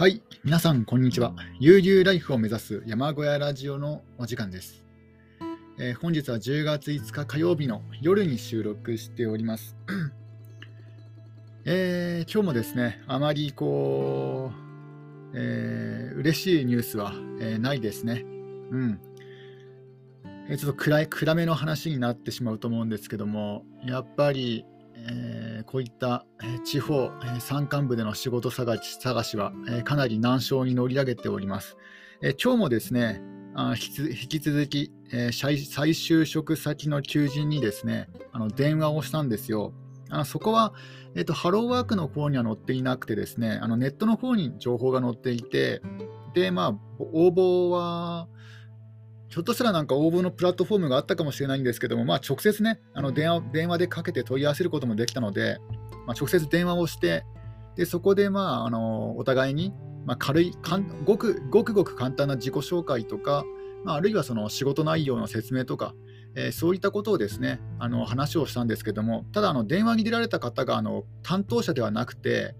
はい、皆さん、こんにちは。悠々ライフを目指す山小屋ラジオのお時間です。えー本日は10月5日火曜日の夜に収録しております。えー今日もですね、あまりこう、えー嬉しいニュースは、えーないですね。うん。えーちょっと暗い暗めの話になってしまうと思うんですけども、やっぱり、えーこういった、え地方、え山間部での仕事探し探しは、えかなり難所に乗り上げております。え今日もですね、あ引き続き、えー再就職先の求人にですね、あの電話をしたんですよ。あそこは、えっとハローワークの方には載っていなくてですね、あのネットの方に情報が載っていて、で、まあ、応募は、ひょっとしたらなんか応募のプラットフォームがあったかもしれないんですけども、まあ、直接ね、あの電話電話でかけて問い合わせることもできたので、まあ、直接電話をして、でそこで、まあ、あのお互いに、まあ、軽いかんごく、ごくごく簡単な自己紹介とか、まあ、あるいはその仕事内容の説明とか、えーそういったことをですねあの話をしたんですけども、ただあの電話に出られた方があの担当者ではなくて、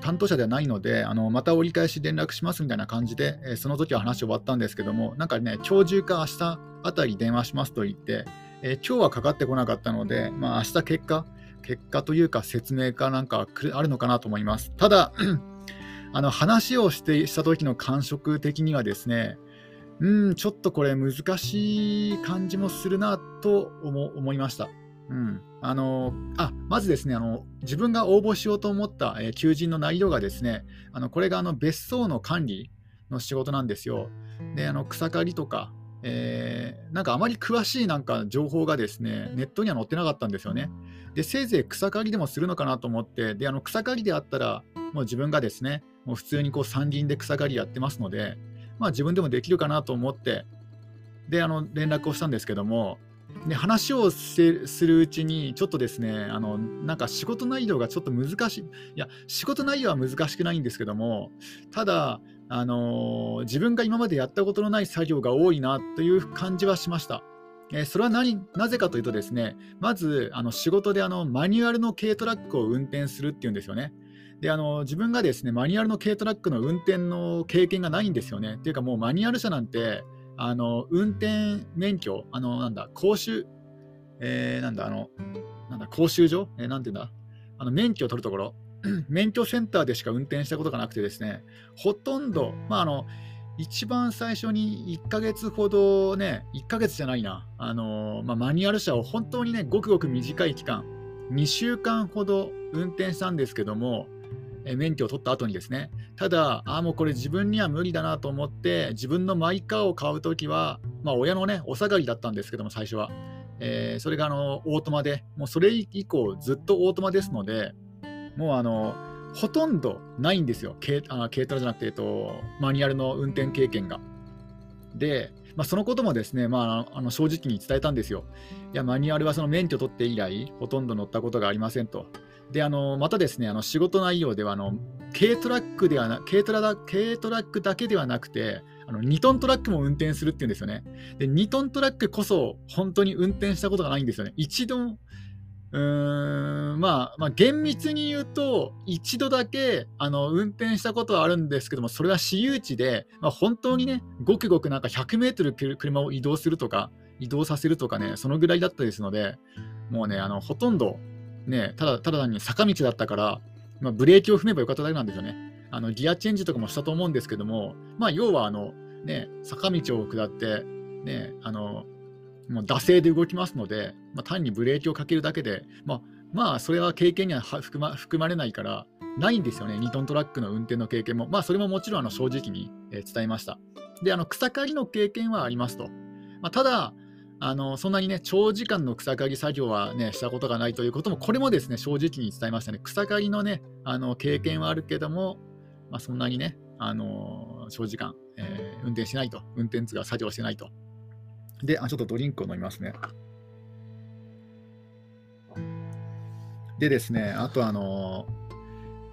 担当者ではないのであの、また折り返し連絡しますみたいな感じで、えーその時は話終わったんですけども、なんかね、今日中か明日あたり電話しますと言って、えー今日はかかってこなかったので、まあ明日結果、結果というか説明かなんかあるのかなと思います。ただ、あの話をしてした時の感触的にはですね、うん、ちょっとこれ難しい感じもするなと思思いました。うん、あのあまずですねあの、自分が応募しようと思った、えー求人の内容がですね、あのこれがあの別荘の管理の仕事なんですよ。で、あの草刈りとか、えーなんかあまり詳しいなんか情報がですね、ネットには載ってなかったんですよね。で、せいぜい草刈りでもするのかなと思って、で、あの草刈りであったら、もう自分がですね、もう普通にこう山林で草刈りやってますので、まあ自分でもできるかなと思って、で、あの連絡をしたんですけども、で話をするうちに、ちょっとですね、あのなんか仕事内容がちょっと難しい、いや、仕事内容は難しくないんですけども、ただ、あの自分が今までやったことのない作業が多いなという感じはしました。えそれは何なぜかというとですね、まずあの仕事であのマニュアルの軽トラックを運転するっていうんですよね。であの自分がですねマニュアルの軽トラックの運転の経験がないんですよね。っていうかもうマニュアル車なんてあの運転免許、あのなんだ講習、えーなんだあのなんだ講習所、えーなんていうんだ？あの免許を取るところ、免許センターでしか運転したことがなくてですね、ほとんど、まああの一番最初に1ヶ月ほどね、1ヶ月じゃないな、あのまあ、マニュアル車を本当にね、ごくごく短い期間、2週間ほど運転したんですけども、免許を取った後にですね、ただ、ああ、もうこれ自分には無理だなと思って、自分のマイカーを買うときは、まあ、親のね、お下がりだったんですけども、最初は。えーそれがあのオートマで、もうそれ以降、ずっとオートマですので、もうあのほとんどないんですよ、軽あ軽トラじゃなくて、えっと、マニュアルの運転経験が。で、まあ、そのこともですね、まあ、あの正直に伝えたんですよ。いや、マニュアルはその免許取って以来、ほとんど乗ったことがありませんと。で、あのまたですね、あの仕事内容ではあの、軽トラックではな軽トラだ軽トラックだけではなくて、あの2トントラックも運転するっていうんですよね。で、2トントラックこそ本当に運転したことがないんですよね。一度、うーんまあ、まあ、厳密に言うと、一度だけあの運転したことはあるんですけども、それは私有地で、まあ、本当にね、ごくごくなんか100メートル車を移動するとか、移動させるとかね、そのぐらいだったですので、もうね、あのほとんど、ね、ただただ単に坂道だったから、まあ、ブレーキを踏めばよかっただけなんですよね。あのギアチェンジとかもしたと思うんですけども、まあ、要はあの、ね、坂道を下って、ね、あのもう惰性で動きますので、まあ、単にブレーキをかけるだけで、まあ、まあ、それは経験には含ま含まれないから、ないんですよね、2トントラックの運転の経験も。まあ、それももちろんあの正直にえ伝えました。で、あの草刈りの経験はありますと。まあ、ただ、あのそんなにね、長時間の草刈り作業はね、したことがないということも、これもですね、正直に伝えましたね。草刈りのね、あの経験はあるけども、まあ、そんなにね、あの長時間、えー運転しないと、運転が作業してないと。で、あちょっとドリンクを飲みますね。でですね、あとあの、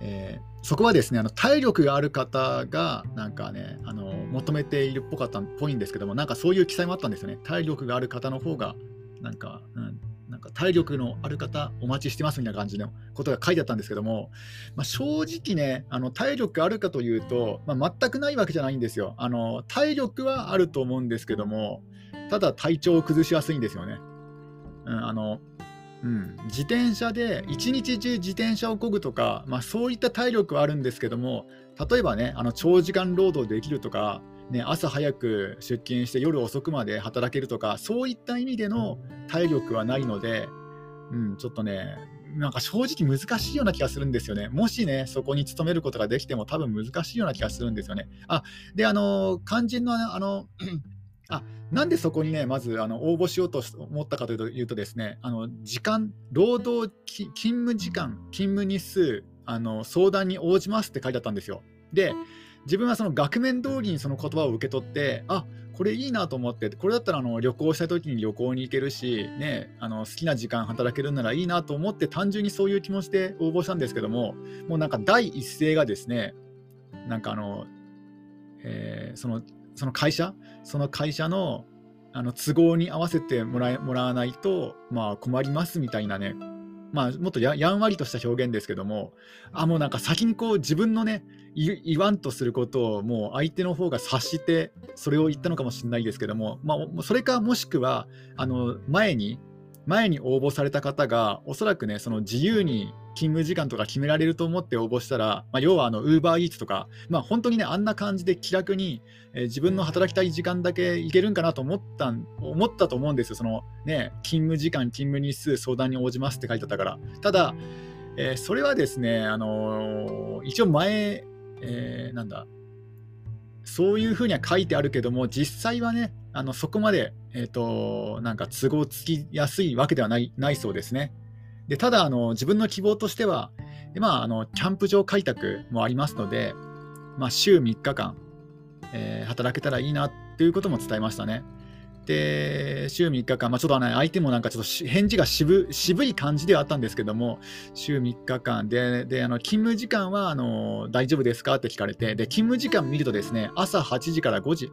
えーそこはですね、あの体力がある方がなんかね、あの求めているっぽかったっぽいんですけども、なんかそういう記載もあったんですよね。体力がある方の方が、なんか、うん、なんか体力のある方お待ちしてますみたいな感じのことが書いてあったんですけども、まあ、正直ね、あの体力あるかというと、まあ、全くないわけじゃないんですよあの。体力はあると思うんですけども、ただ体調を崩しやすいんですよね。うん、あのうん、自転車で一日中自転車をこぐとか、まあ、そういった体力はあるんですけども例えばねあの長時間労働できるとか、ね、朝早く出勤して夜遅くまで働けるとかそういった意味での体力はないので、うん、ちょっとねなんか正直難しいような気がするんですよね。もしね、そこに勤めることができても多分難しいような気がするんですよね。あ、で、あの、肝心のあの、あなんでそこにね、まずあの応募しようと思ったかというとですね、あの時間、労働勤務時間、勤務日数、あの相談に応じますって書いてあったんですよ。で、自分はその額面通りにその言葉を受け取って、あこれいいなと思って、これだったらあの旅行した時に旅行に行けるし、ね、あの好きな時間働けるならいいなと思って、単純にそういう気持ちで応募したんですけども、もうなんか第一声がですね、なんかあの、えー、そのその会社、その会社のあの都合に合わせてもらもらわないと、まあ、困りますみたいなね、まあ、もっとややんわりとした表現ですけども、あもうなんか先にこう自分のね、言わんとすることをもう相手の方が察して、それを言ったのかもしれないですけども、まあ、それかもしくは、あの前に、前に応募された方が、おそらくね、その自由に勤務時間とか決められると思って応募したら、まあ、要はあの UberEats とか、まあ、本当にね、あんな感じで気楽に、えー、自分の働きたい時間だけいけるんかなと思った思ったと思うんですよ、そのね、勤務時間、勤務日数、相談に応じますって書いてあったから。ただ、えー、それはですね、あのー、一応前、え、なんだ、そういうふうには書いてあるけども、実際はね、あのそこまで、えーと、なんか都合つきやすいわけではないないそうですね。でただあの、自分の希望としては、まあ、あのキャンプ場開拓もありますので、まあ、週3日間、えー、働けたらいいなということも伝えましたね。で、週3日間、まあ、ちょっと、ね、相手もなんかちょっと返事が渋渋い感じではあったんですけども、週3日間で、であの勤務時間はあの大丈夫ですか？って聞かれて、で勤務時間見るとですね、朝8時から5時、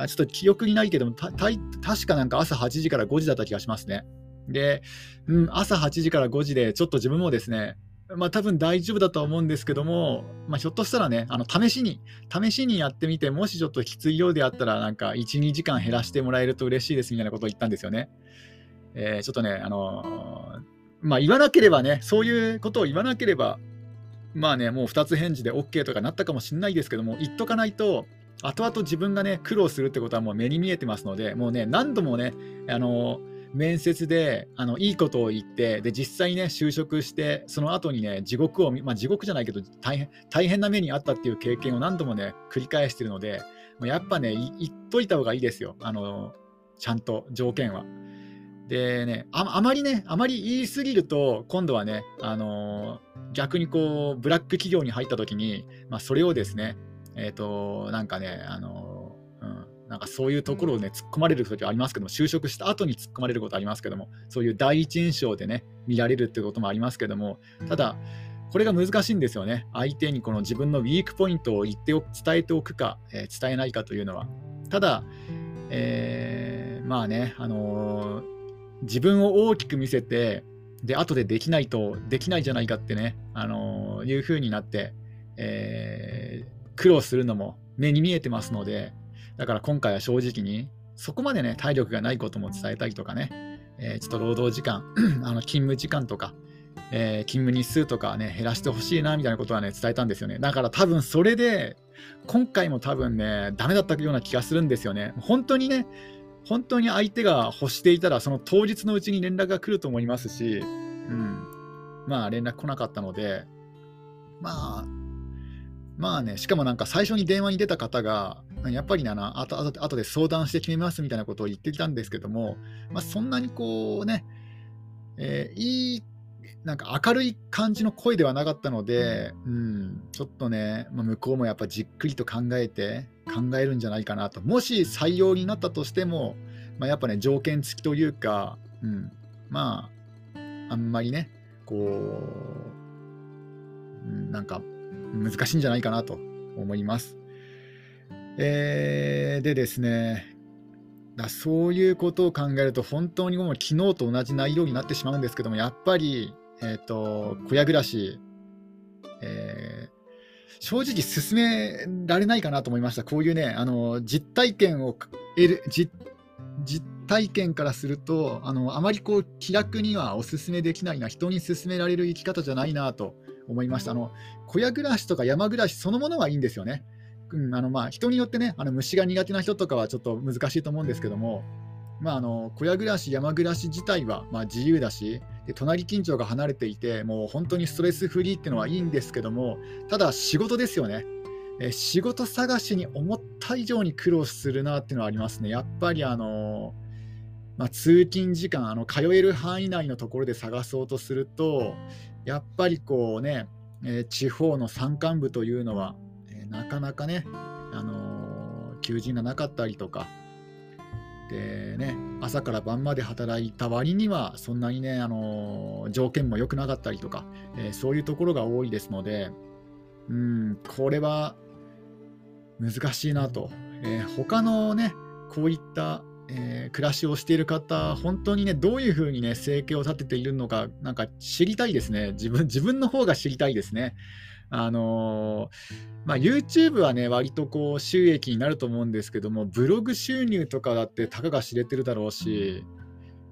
あちょっと記憶にないけども、たた確かなんか朝8時から5時だった気がしますね。で、うん、朝8時から5時で、ちょっと自分もですね、まあ多分大丈夫だとは思うんですけども、まあ、ひょっとしたらね、あの試しに、試しにやってみて、もしちょっときついようであったら、なんか1、2時間減らしてもらえると嬉しいですみたいなことを言ったんですよね。えー、ちょっとね、あのー、まあ言わなければね、そういうことを言わなければ、まあね、もう2つ返事で OK とかなったかもしれないですけども、言っとかないと、後々自分がね、苦労するってことはもう目に見えてますので、もうね、何度もね、あの面接であのいいことを言ってで実際ね就職してその後にね地獄を、まあ、地獄じゃないけど大変大変な目にあったっていう経験を何度もね繰り返してるのでもうやっぱね言っといた方がいいですよあのちゃんと条件は。でねあ、あまりね、あまり言い過ぎると、今度はね、あの、逆にこう、ブラック企業に入った時に、まあ、それをですね、えっ、ー、と、なんかね、あのーなんかそういうところをね、突っ込まれる時はありますけども、就職した後に突っ込まれることありますけども、そういう第一印象でね、見られるってこともありますけども、ただ、これが難しいんですよね。相手にこの自分のウィークポイントを言ってお伝えておくか、えー、伝えないかというのは。ただ、えー、まあね、あのー、自分を大きく見せて、で、後でできないと、できないじゃないかってね、あのいう風になって、え苦労するのも目に見えてますので、だから今回は正直に、そこまでね、体力がないことも伝えたいとかね、えー、ちょっと労働時間、あの勤務時間とか、えー、勤務日数とかね、減らしてほしいなみたいなことはね、伝えたんですよね。だから多分それで、今回も多分ね、ダメだったような気がするんですよね。本当にね、本当に相手が欲していたら、その当日のうちに連絡が来ると思いますし、うん、まあ連絡来なかったので、まあ、まあね、しかもなんか最初に電話に出た方が、やっぱりな、あとあとで相談して決めますみたいなことを言ってきたんですけども、まあ、そんなにこうね、えー、いい、なんか明るい感じの声ではなかったので、うん、ちょっとね、まあ、向こうもやっぱじっくりと考えて、考えるんじゃないかなと。もし採用になったとしても、まあ、やっぱね、条件付きというか、うん、まあ、あんまりね、こう、なんか難しいんじゃないかなと思います。えー、でですね、だそういうことを考えると、本当にもう昨日と同じ内容になってしまうんですけども、やっぱり、えーと、小屋暮らし、えー、正直進められないかなと思いました。こういうね、あの実体験を得る実、実体験からすると、あのあまりこう気楽にはお勧めできないな、人に勧められる生き方じゃないなと思いました。あの小屋暮らしとか山暮らしそのものはいいんですよね。うん、あのまあ人によってね、あの虫が苦手な人とかはちょっと難しいと思うんですけども、まあ、あの小屋暮らし、山暮らし自体はま自由だしで、隣近所が離れていて、もう本当にストレスフリーっていうのはいいんですけども、ただ仕事ですよね。え仕事探しに思った以上に苦労するなっていうのはありますね。やっぱりあの、まあ、通勤時間あの、通える範囲内のところで探そうとすると、やっぱりこうね、え地方の山間部というのは、えなかなかね、あの求人がなかったりとか、でね、朝から晩まで働いた割には、そんなにね、あの条件も良くなかったりとか、え、そういうところが多いですので、うん、これは難しいなと。え、他のね、こういったえー、暮らしをしている方、本当にね、どういうふうにね、生計を立てているのか、なんか知りたいですね。自分、自分の方が知りたいですね。あのー、まあ、YouTube はね、割とこう収益になると思うんですけども、ブログ収入とかだってたかが知れてるだろうし、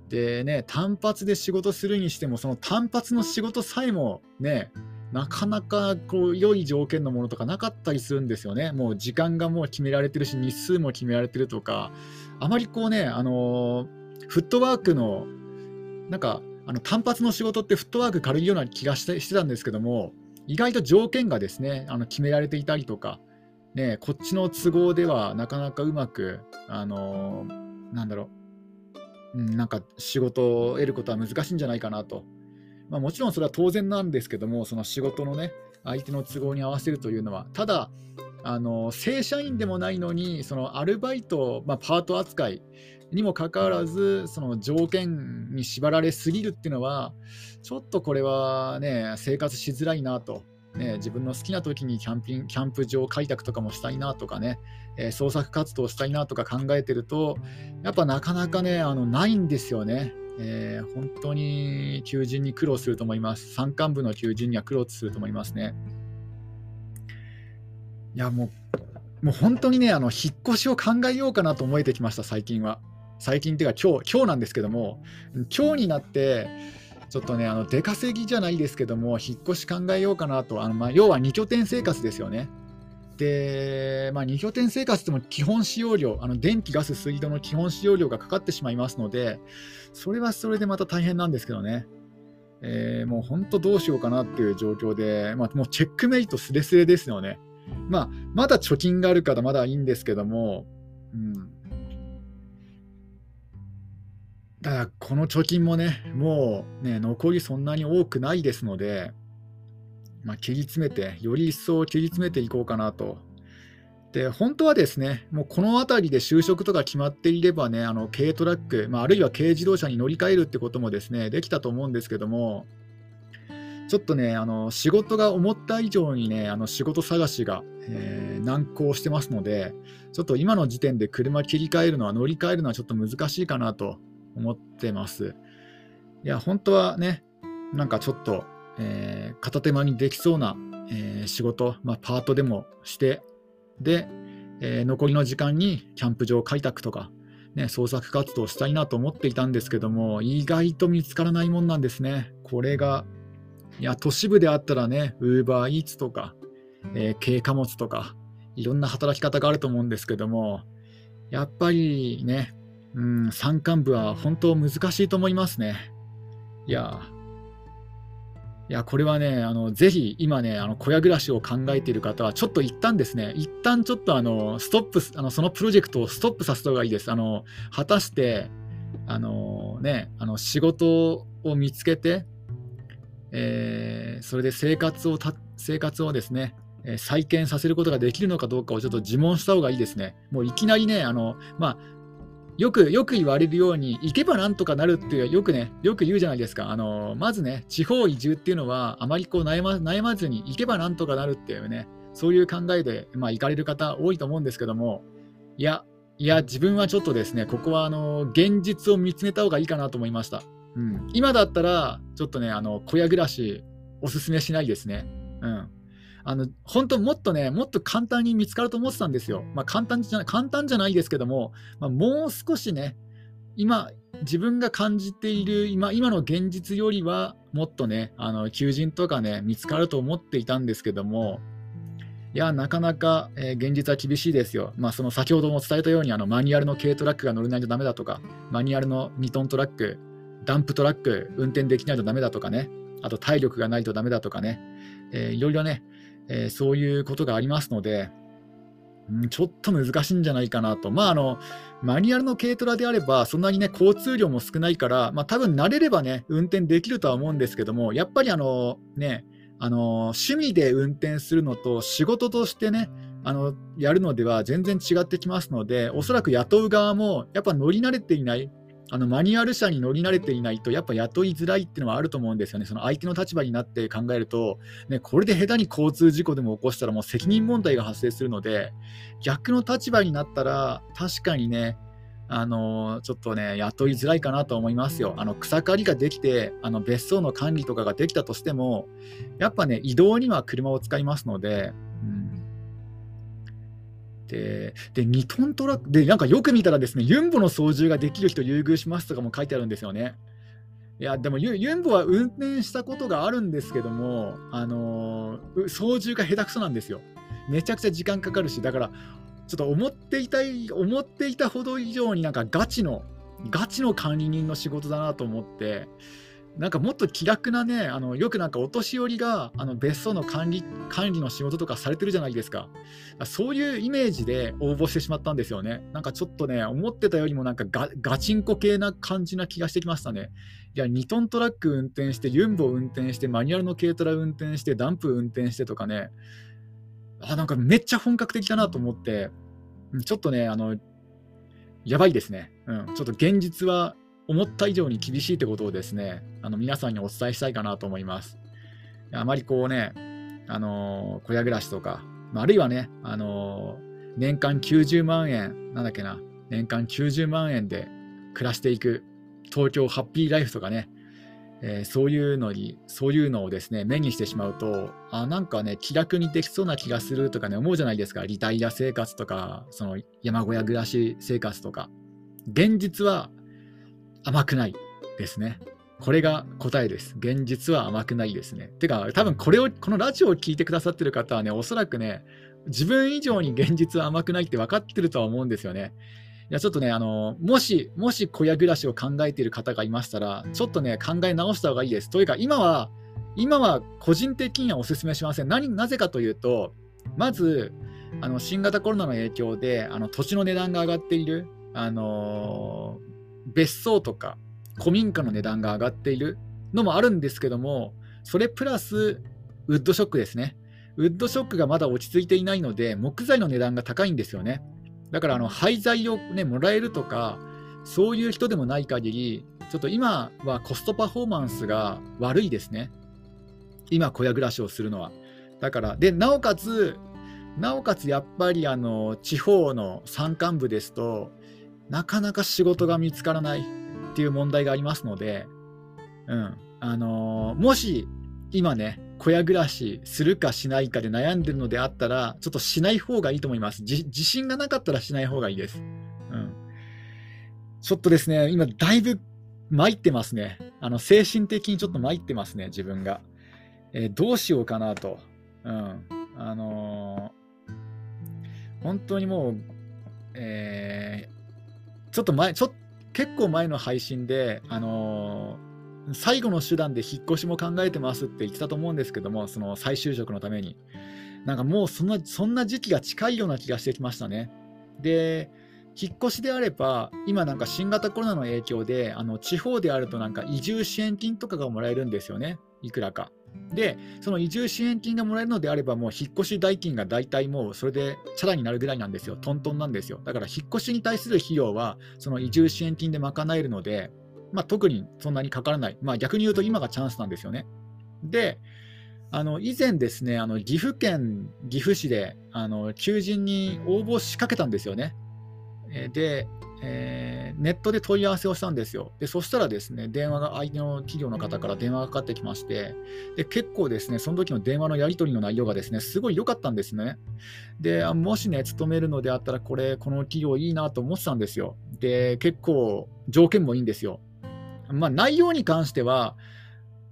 でね、単発で仕事するにしても、その単発の仕事さえもね、なかなかこう良い条件のものとかなかったりするんですよね。もう時間がもう決められてるし、日数も決められてるとか、あまりこうね、あのフットワークの、なんか、あの単発の仕事ってフットワーク軽いような気がしてしてたんですけども、意外と条件がですね、あの決められていたりとか、ね、こっちの都合ではなかなかうまく、あのなんだろう、うん、なんか仕事を得ることは難しいんじゃないかなと。まあ、もちろんそれは当然なんですけども、その仕事のね、相手の都合に合わせるというのは、ただ、あの正社員でもないのに、そのアルバイト、まあ、パート扱いにもかかわらず、その条件に縛られすぎるっていうのは、ちょっとこれはね、生活しづらいなと。ね、自分の好きな時にキャンピンキャンプ場開拓とかもしたいなとかね、えー、創作活動したいなとか考えてると、やっぱなかなかね、あのないんですよね。えー、本当に求人に苦労すると思います。山間部の求人には苦労すると思いますね。いや、もう、もう本当にね、あの引っ越しを考えようかなと思えてきました、最近は。最近っていうか、今日今日なんですけども、今日になって、ちょっとね、あの出稼ぎじゃないですけども、引っ越し考えようかなと、あのまあ、要は2拠点生活ですよね。で、まあ、2拠点生活でも基本使用料、あの電気、ガス、水道の基本使用料がかかってしまいますので、それはそれでまた大変なんですけどね。えー、もう本当どうしようかなっていう状況で、まあ、もうチェックメイトすれすれですよね。まあ、まだ貯金があるからまだいいんですけども、うん。だこの貯金もね、もうね、残りそんなに多くないですので、まあ、切り詰めて、より一層切り詰めていこうかなと。で、本当はですね、もうこの辺りで就職とか決まっていればね、あの軽トラック、まあ、あるいは軽自動車に乗り換えるってこともですね、できたと思うんですけども、ちょっとね、あの仕事が思った以上にね、あの仕事探しが、えー、難航してますので、ちょっと今の時点で車切り替えるのは、乗り換えるのはちょっと難しいかなと思ってます。いや、本当はね、なんかちょっと、えー、片手間にできそうな、えー、仕事、まあ、パートでもして、で、えー、残りの時間にキャンプ場開拓とか、ね、創作活動したいなと思っていたんですけども、意外と見つからないもんなんですね。これが、いや、都市部であったらね、ウーバーイーツとか、え軽貨物とか、いろんな働き方があると思うんですけども、やっぱりね、うん、山間部は本当難しいと思いますね。いや、いや、これはね、あのぜひ今ね、あの小屋暮らしを考えている方は、ちょっと一旦ですね、一旦ちょっとあのストップあの、そのプロジェクトをストップさせた方がいいです。あの果たして、あのね、あの仕事を見つけて、えー、それで生活をた生活をですね、再建させることができるのかどうかをちょっと自問した方がいいですね。もういきなりね、あのまあ、よく、よく言われるように、行けばなんとかなるっていう、よくね、よく言うじゃないですか。あの、まずね、地方移住っていうのは、あまりこう悩ま悩まずに、行けばなんとかなるっていうね、そういう考えで、まあ、行かれる方多いと思うんですけども、いや、いや、自分はちょっとですね、ここはあの現実を見つめた方がいいかなと思いました。うん、今だったら、ちょっとね、あの小屋暮らし、おすすめしないですね。うん。あの本当、もっとね、もっと簡単に見つかると思ってたんですよ。まあ、簡単じゃ簡単じゃないですけども、まあ、もう少しね、今、自分が感じている今今の現実よりは、もっとね、あの求人とかね、見つかると思っていたんですけども、いや、なかなか、えー、現実は厳しいですよ。まあ、その先ほども伝えたように、あのマニュアルの軽トラックが乗れないとダメだとか、マニュアルの2トントラック、ダンプトラック運転できないとダメだとかね、あと体力がないとダメだとかね、えー、いろいろね、えー、そういうことがありますので、うん、ちょっと難しいんじゃないかなと。まあ、あの、マニュアルの軽トラであれば、そんなにね、交通量も少ないから、まあ、多分慣れればね、運転できるとは思うんですけども、やっぱりあの、ね、あの趣味で運転するのと仕事としてねあのやるのでは全然違ってきますのでおそらく雇う側もやっぱ乗り慣れていないあのマニュアル車に乗り慣れていないとやっぱ雇いづらいっていうのはあると思うんですよね。その相手の立場になって考えると、ね、これで下手に交通事故でも起こしたらもう責任問題が発生するので逆の立場になったら確かにねあのちょっとね、雇いづらいかなと思いますよ。あの草刈りができて、あの別荘の管理とかができたとしても、やっぱね、移動には車を使いますので、うん、でで、2トントラック、で、なんかよく見たらですね、ユンボの操縦ができる人優遇しますとかも書いてあるんですよね。いや、でもユユンボは運転したことがあるんですけども、あの操縦が下手くそなんですよ。めちゃくちゃ時間かかるし、だからちょっと思っていたい、思っていたほど以上になんかガチの、ガチの管理人の仕事だなと思って、なんかもっと気楽なね、あのよくなんかお年寄りがあの別荘の管理管理の仕事とかされてるじゃないですか。そういうイメージで応募してしまったんですよね。なんかちょっとね、思ってたよりもなんかガガチンコ系な感じな気がしてきましたね。いや、2トントラック運転して、ユンボ運転して、マニュアルの軽トラ運転して、ダンプ運転してとかね、あ、なんかめっちゃ本格的だなと思って、ちょっとね、あの、やばいですね。うん、ちょっと現実は思った以上に厳しいってことをですね、あの皆さんにお伝えしたいかなと思います。あまりこうね、あの小屋暮らしとか、あるいはね、あの年間90万円、なんだっけな、年間90万円で暮らしていく東京ハッピーライフとかね、えー、そういうのに、そういうのをですね、目にしてしまうと、あ、なんかね、気楽にできそうな気がするとかね、思うじゃないですか。リタイア生活とか、その山小屋暮らし生活とか。現実は甘くないですね。これが答えです。現実は甘くないですね。てか、多分これを、このラジオを聴いてくださってる方はね、おそらくね、自分以上に現実は甘くないって分かってるとは思うんですよね。いや、ちょっとね、あの、もし、もし小屋暮らしを考えている方がいましたら、ちょっとね、考え直した方がいいです。というか、今は、今は個人的にはお勧めしません。何なぜかというと、まず、あの新型コロナの影響であの土地の値段が上がっている、あの別荘とか古民家の値段が上がっているのもあるんですけども、それプラスウッドショックですね。ウッドショックがまだ落ち着いていないので、木材の値段が高いんですよね。だからあの廃材を、ね、もらえるとか、そういう人でもない限り、ちょっと今はコストパフォーマンスが悪いですね。今、小屋暮らしをするのは。だから、で、なおかつ、なおかつやっぱりあの地方の山間部ですとなかなか仕事が見つからないっていう問題がありますので、うんあのもし今ね小屋暮らしするかしないかで悩んでるのであったら、ちょっとしない方がいいと思います。自信がなかったらしない方がいいです。うん。ちょっとですね、今だいぶ参ってますね。あの精神的にちょっと参ってますね、自分が。えー、どうしようかなと。うん。あのー、本当にもう、えー、ちょっと前、ちょ結構前の配信で、あのー最後の手段で引っ越しも考えてますって言ってたと思うんですけども、その再就職のために。なんかもうそんなそんな時期が近いような気がしてきましたね。で、引っ越しであれば、今なんか新型コロナの影響で、あの地方であるとなんか移住支援金とかがもらえるんですよね、いくらか。で、その移住支援金がもらえるのであれば、もう引っ越し代金が大体もうそれでチャラになるぐらいなんですよ、トントンなんですよ。だから引っ越しに対する費用は、その移住支援金で賄えるので、まあ、特にそんなにかからない、まあ、逆に言うと今がチャンスなんですよね。で、あの以前ですね、あの岐阜県岐阜市であの求人に応募しかけたんですよね。で、えー、ネットで問い合わせをしたんですよ。で、そしたらですね、電話が相手の企業の方から電話がかかってきまして、で、結構ですね、その時の電話のやり取りの内容がですね、すごい良かったんですね。で、もしね、勤めるのであったら、これ、この企業いいなと思ってたんですよ。で、結構、条件もいいんですよ。まあ、内容に関しては、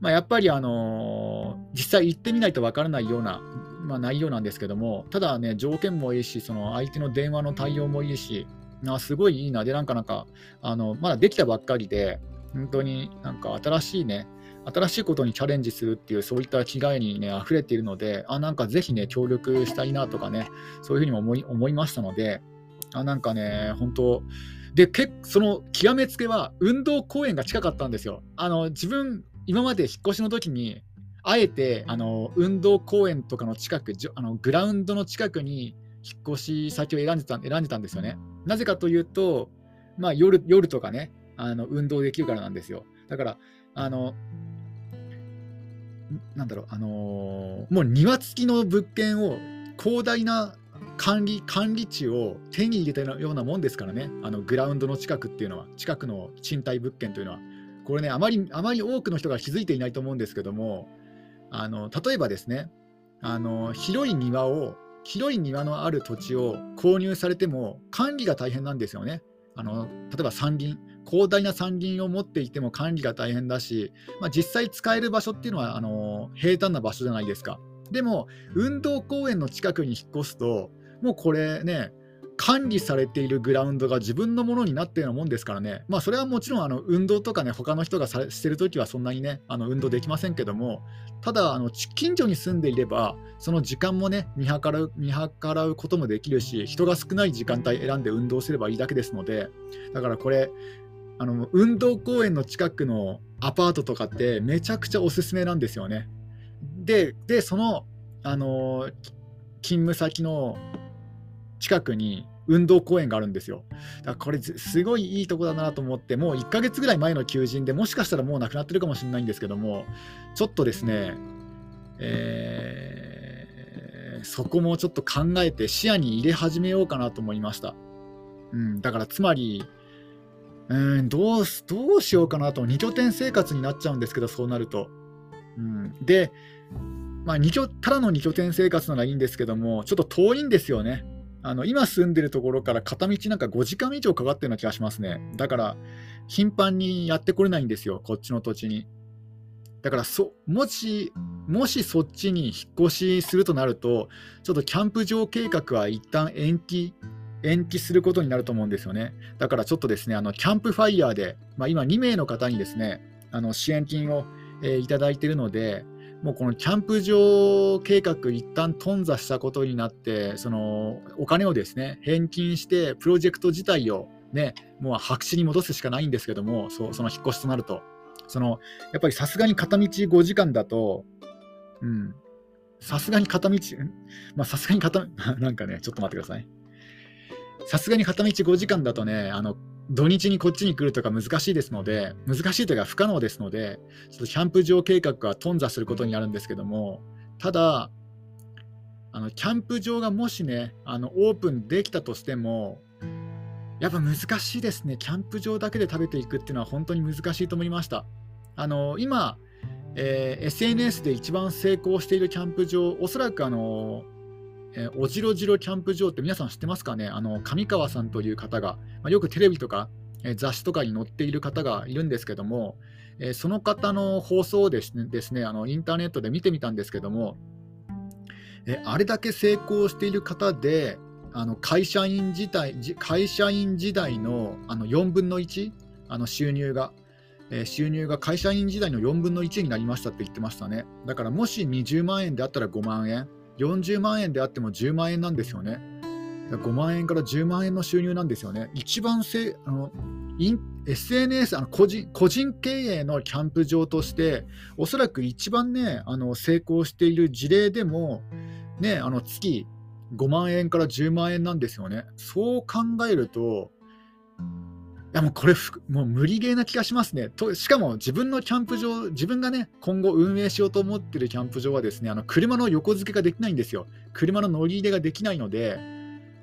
まあ、やっぱり、あのー、実際行ってみないとわからないような、まあ、内容なんですけども、ただね、条件もいいし、その相手の電話の対応もいいし、あすごいいいな、で、なんかなんか、あのまだできたばっかりで、本当になんか新しいね、新しいことにチャレンジするっていう、そういった気概にね、溢れているので、あ、なんかぜひね、協力したいなとかね、そういうふうにも思い思いましたので、あ、なんかね、本当、で、けその極めつけは、運動公園が近かったんですよ。あの自分、今まで引っ越しの時に、あえてあの運動公園とかの近く、あのグラウンドの近くに引っ越し先を選んでた選んでたんですよね。なぜかというと、まあ、夜夜とかね、あの運動できるからなんですよ。だから、あのなんだろう、あのー、もう庭付きの物件を広大な管理管理地を手に入れたようなもんですからね、あのグラウンドの近くっていうのは、近くの賃貸物件というのは、これね、あまりあまり多くの人が気づいていないと思うんですけども、あの例えばですね、あの広い庭を広い庭のある土地を購入されても管理が大変なんですよね。あの例えば山林、広大な山林を持っていても管理が大変だし、まあ、実際使える場所っていうのはあの平坦な場所じゃないですか。でも、運動公園の近くに引っ越すと、もうこれね、管理されているグラウンドが自分のものになっているようなもんですからね、まあ、それはもちろんあの運動とかね、他の人がさしてるときはそんなにね、あの運動できませんけども、ただあの、近所に住んでいれば、その時間もね見計らう、見計らうこともできるし、人が少ない時間帯選んで運動すればいいだけですので、だからこれ、あの運動公園の近くのアパートとかってめちゃくちゃおすすめなんですよね。で、でその、あの勤務先の近くに運動公園があるんですよ。だからこれすごいいいとこだなと思って、もう1ヶ月ぐらい前の求人でもしかしたらもうなくなってるかもしれないんですけども、ちょっとですね、えー、そこもちょっと考えて視野に入れ始めようかなと思いました。うん、だからつまり、うんどうどうしようかなと、2拠点生活になっちゃうんですけど、そうなると。うん、で、まあ、ただの2拠点生活ならいいんですけども、ちょっと遠いんですよね。あの今住んでるところから片道なんか5時間以上かかってるような気がしますね。だから、頻繁にやってこれないんですよ、こっちの土地に。だからそ、もし、もしそっちに引っ越しするとなると、ちょっとキャンプ場計画は一旦延期、延期することになると思うんですよね。だからちょっとですね、あのキャンプファイヤーで、まあ、今2名の方にですね、あの支援金を、えー、いただいているので、もうこのキャンプ場計画一旦頓挫したことになって、そのお金をですね、返金して、プロジェクト自体をね、もう白紙に戻すしかないんですけども、そその引っ越しとなると。そのやっぱりさすがに片道5時間だと、うん、さすがに片道、まさすがに片、なんかね、ちょっと待ってください。さすがに片道5時間だとね、あの土日にこっちに来るとか難しいですので、難しいというか不可能ですので、ちょっとキャンプ場計画が頓挫することになるんですけども、ただ、あのキャンプ場がもしね、あのオープンできたとしても、やっぱ難しいですね、キャンプ場だけで食べていくっていうのは本当に難しいと思いました。あの今、えー、SNS で一番成功しているキャンプ場、おそらくあのえー、おじろじろキャンプ場って皆さん知ってますかね？あの上川さんという方が、まあ、よくテレビとか、えー、雑誌とかに載っている方がいるんですけども、えー、その方の放送をですねですねあのインターネットで見てみたんですけども、えあれだけ成功している方であの会社員時代会社員時代のあの4分の1あの収入が、え収入が会社員時代の4分の1になりましたって言ってましたね。だからもし20万円であったら5万円。40万円であっても10万円なんですよね。5万円から10万円の収入なんですよね。一番せあの SNS あの個人、個人経営のキャンプ場として、おそらく一番ね、あの成功している事例でも、ね、あの月5万円から10万円なんですよね。そう考えると、やもうこれもう無理ゲーな気がしますねと。しかも自分のキャンプ場、自分がね、今後運営しようと思ってるキャンプ場はですね、あの車の横付けができないんですよ。車の乗り入れができないので、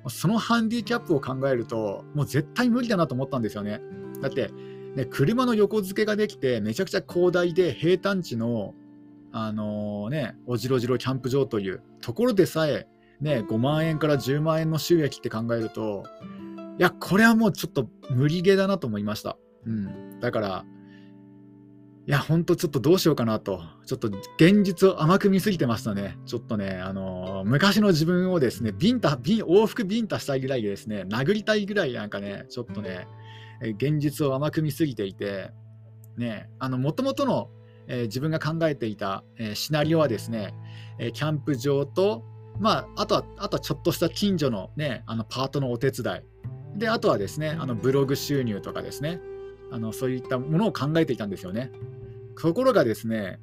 そのハンディキャップを考えると、もう絶対無理だなと思ったんですよね。だって、ね、車の横付けができて、めちゃくちゃ広大で平坦地の、あのー、ね、おじろじろキャンプ場というところでさえ、ね、5万円から10万円の収益って考えると、いや、これはもうちょっと無理ゲーだなと思いました。うん。だから、いや、ほんとちょっとどうしようかなと。ちょっと現実を甘く見すぎてましたね。ちょっとね、あのー、昔の自分をですね、ビンタ、ビン、往復ビンタしたいぐらいでですね、殴りたいぐらいなんかね、ちょっとね、え現実を甘く見すぎていて、ね、あの、もともとの、えー、自分が考えていた、えー、シナリオはですね、えキャンプ場と、まあ、あとは、あとはちょっとした近所のね、あのパートのお手伝い。で、あとはですね、あのブログ収入とかですね、あのそういったものを考えていたんですよね。ところがですね、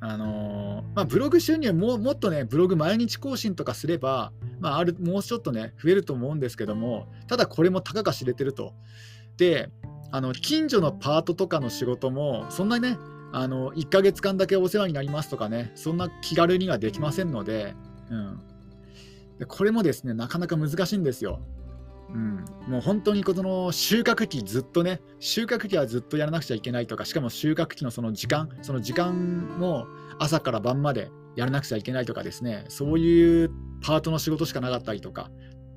あの、まあ、ブログ収入ももっとね、ブログ毎日更新とかすれば、まあ、あるもうちょっとね、増えると思うんですけども、ただこれもたかが知れてると。で、あの近所のパートとかの仕事も、そんなにね、あの1ヶ月間だけお世話になりますとかね、そんな気軽にはできませんので、うん、でこれもですね、なかなか難しいんですよ。うん、もう本当にこの収穫期ずっとね収穫期はずっとやらなくちゃいけないとかしかも収穫期のその時間その時間も朝から晩までやらなくちゃいけないとかですねそういうパートの仕事しかなかったりとか、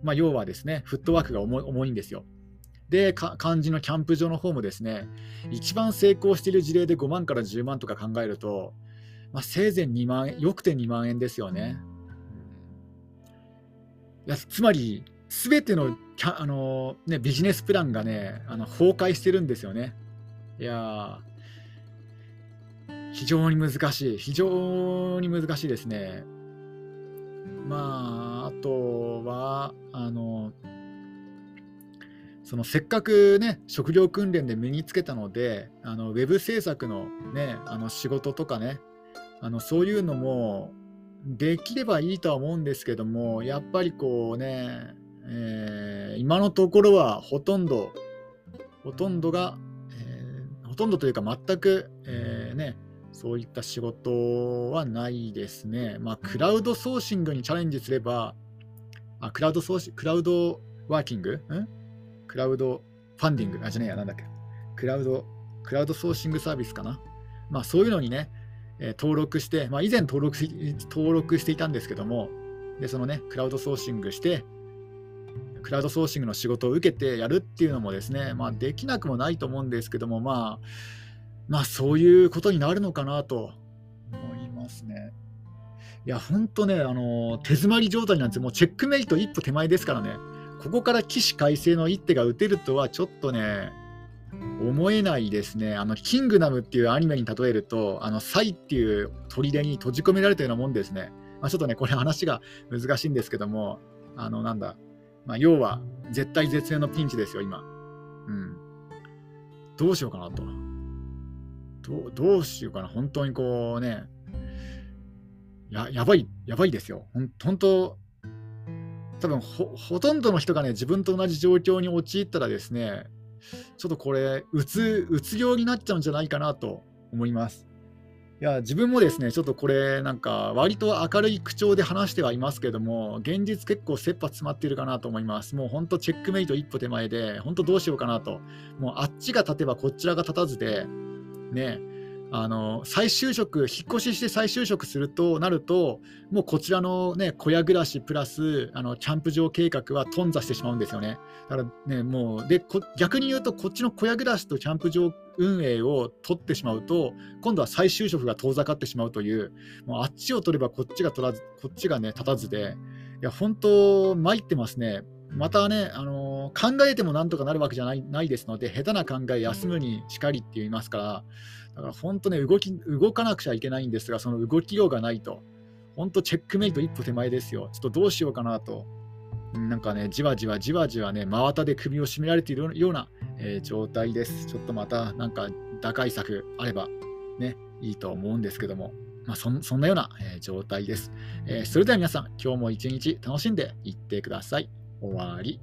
まあ、要はですねフットワークが重い重いんですよ。で漢字のキャンプ場の方もですね一番成功している事例で5万から10万とか考えると、まあ、せいぜい2万円よくて2万円ですよね。いやつまりすべてのあの、ね、ビジネスプランがね、あの崩壊してるんですよね。いや非常に難しい。非常に難しいですね。まあ、あとは、あの、そのせっかくね、職業訓練で身につけたので、あのウェブ制作の,、ね、あの仕事とかね、あのそういうのもできればいいとは思うんですけども、やっぱりこうね、えー、今のところはほとんど、ほとんどが、えー、ほとんどというか全く、えー、ね、そういった仕事はないですね。まあ、クラウドソーシングにチャレンジすれば、あクラウドソーシクラウドワーキング？ん？クラウドファンディング？あ、じゃねえや、なんだっけ。クラウド、クラウドソーシングサービスかな？まあ、そういうのにね、えー、登録して、まあ、以前登録登録していたんですけども、でそのね、クラウドソーシングして、クラウドソーシングの仕事を受けてやるっていうのもですね、まあ、できなくもないと思うんですけども、まあ、まあ、そういうことになるのかなと思いますね。いや、本当ね、あの手詰まり状態なんですよ。もうチェックメイト一歩手前ですからね。ここから起死回生の一手が打てるとはちょっとね、思えないですね。あの、キングダムっていうアニメに例えると、あの、サイっていう砦に閉じ込められたようなもんですね。まあ、ちょっとね、これ話が難しいんですけども、あの、なんだ、まあ、要は絶対絶命のピンチですよ、今。うん。どうしようかなと。どどうしようかな、本当にこうね、ややばい、やばいですよ。ほん本当、多分ほほとんどの人がね、自分と同じ状況に陥ったらですね、ちょっとこれ、うつ、うつ病になっちゃうんじゃないかなと思います。いや自分もですね、ちょっとこれ、なんか、割と明るい口調で話してはいますけども、現実結構切羽詰まっているかなと思います。もう本当、チェックメイト一歩手前で、本当どうしようかなと。もうあっちが立てばこちらが立たずで、ね、あの再就職、引っ越しして再就職するとなると、もうこちらの、ね、小屋暮らしプラスあのキャンプ場計画は頓挫してしまうんですよね。だからね、もうで逆に言うと、こっちの小屋暮らしとキャンプ場運営を取ってしまうと、今度は再就職が遠ざかってしまうという、もうあっちを取ればこっちが取らず、こっちがね、立たずで、いや、本当、参ってますね。またね、あのー、考えてもなんとかなるわけじゃないないですので、下手な考え、休むにしかりって言いますから、だから本当ね動き、動かなくちゃいけないんですが、その動きようがないと、本当、チェックメイト一歩手前ですよ。ちょっとどうしようかなと、なんかね、じわじわじわじわね、真綿で首を絞められているような、えー、状態です。ちょっとまた、なんか打開策あれば、ね、いいと思うんですけども。まあ、そんなような、えー、状態です、えー、それでは皆さん、今日も一日楽しんでいってください。終わり。